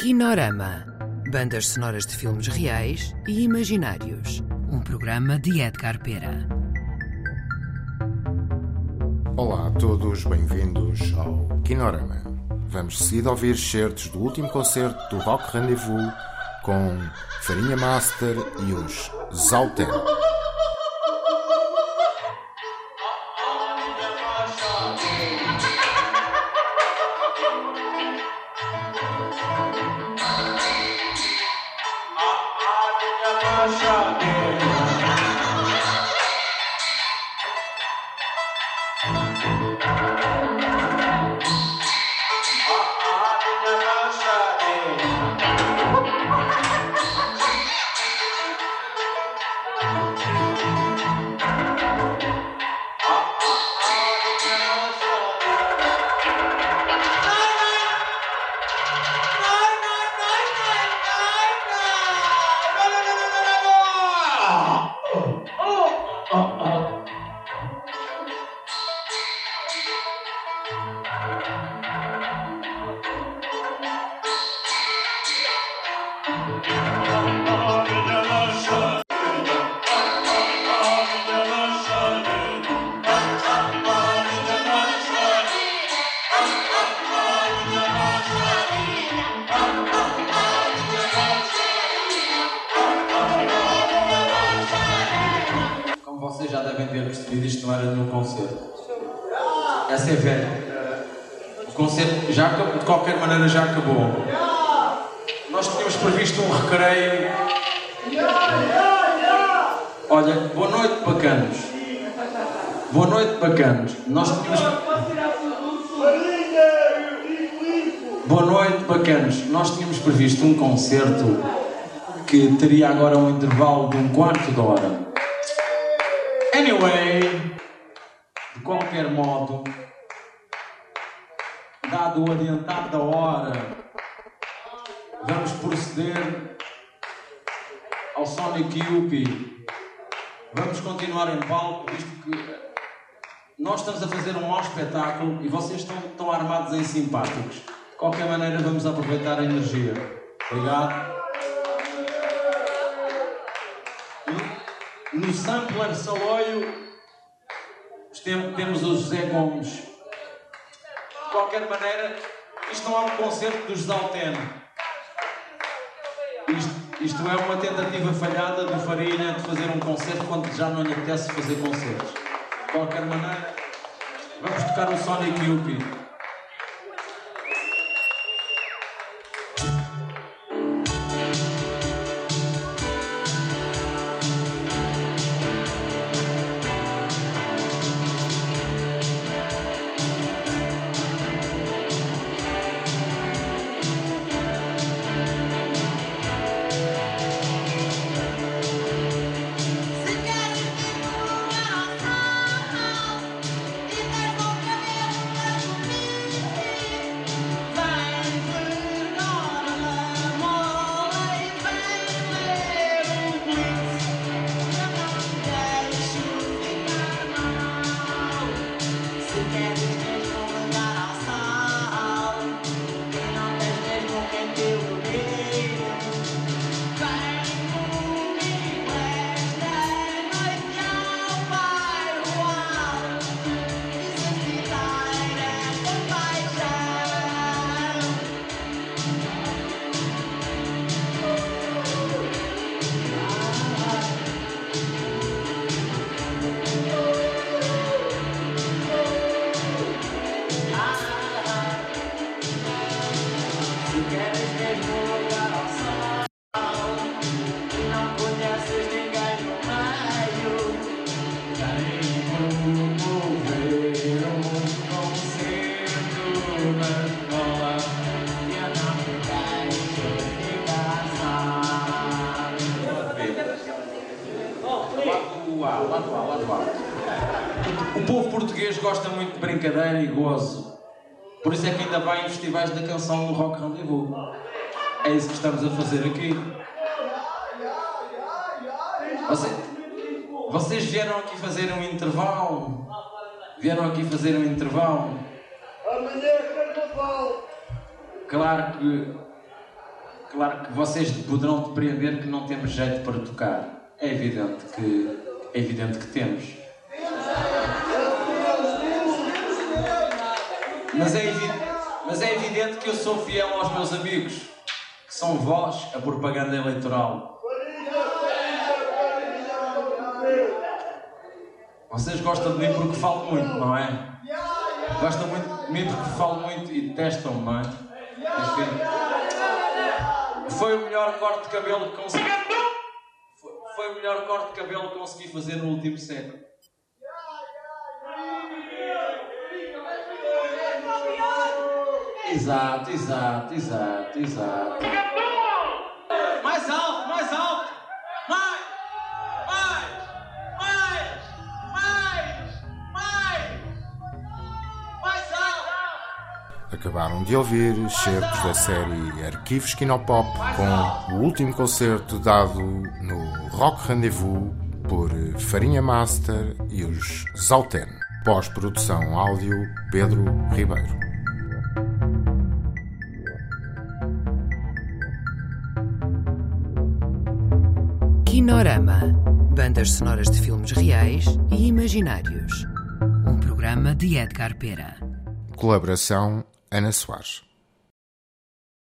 Kinorama. Bandas sonoras de filmes reais e imaginários. Um programa de Edgar Pera. Olá a todos, bem-vindos ao Kinorama. Vamos seguir a ouvir certos do último concerto do Rock Rendezvous com Farinha Master e os Zalten. Devem ter percebido, isto não era nenhum concerto. Essa é velha. O concerto já de qualquer maneira já acabou. Nós tínhamos previsto um recreio. Olha, boa noite, bacanos. Boa noite, bacanos. Nós tínhamos. Boa noite, bacanos. Nós tínhamos previsto um concerto que teria agora um intervalo de um quarto de hora. Anyway, de qualquer modo, dado o adiantado da hora, vamos proceder ao Sonic Yuppie. Vamos continuar em palco, visto que nós estamos a fazer um mau espetáculo e vocês estão, estão armados em simpáticos. De qualquer maneira, vamos aproveitar a energia. Obrigado. No sampler Saloio tem- temos o José Gomes. De qualquer maneira, isto não é um concerto dos Zalteno. Isto, isto é uma tentativa falhada do Farinha de fazer um concerto quando já não lhe apetece fazer concertos. De qualquer maneira, vamos tocar o Sonic Yuppie. O povo português gosta muito de brincadeira e gozo. Por isso é que ainda vai em festivais da canção no Rock Rendezvous. É isso que estamos a fazer aqui. Você- vocês vieram aqui fazer um intervalo. Vieram aqui fazer um intervalo. Amanhã carnaval. Claro que Claro que vocês poderão depreender que não temos jeito para tocar. É evidente que, é evidente que temos. Mas é, evi- mas é evidente que eu sou fiel aos meus amigos, que são vós, a propaganda eleitoral. Vocês gostam de mim porque falo muito, não é? Gostam muito de mim porque falo muito e detestam-me, não é? Enfim. Foi o melhor corte de cabelo que consegui. Foi o melhor corte de cabelo que consegui fazer no último século. Exato, exato, exato, exato. Mais alto, mais alto! Mais! Mais! Mais! Mais! Mais! Mais alto! Acabaram de ouvir excertos da série Arquivos Kinopop com o último concerto dado no Rock Rendezvous por Farinha Master e os Zalten. Pós-produção áudio Pedro Ribeiro. Kinorama. Bandas sonoras de filmes reais e imaginários. Um programa de Edgar Pera. Colaboração Ana Soares.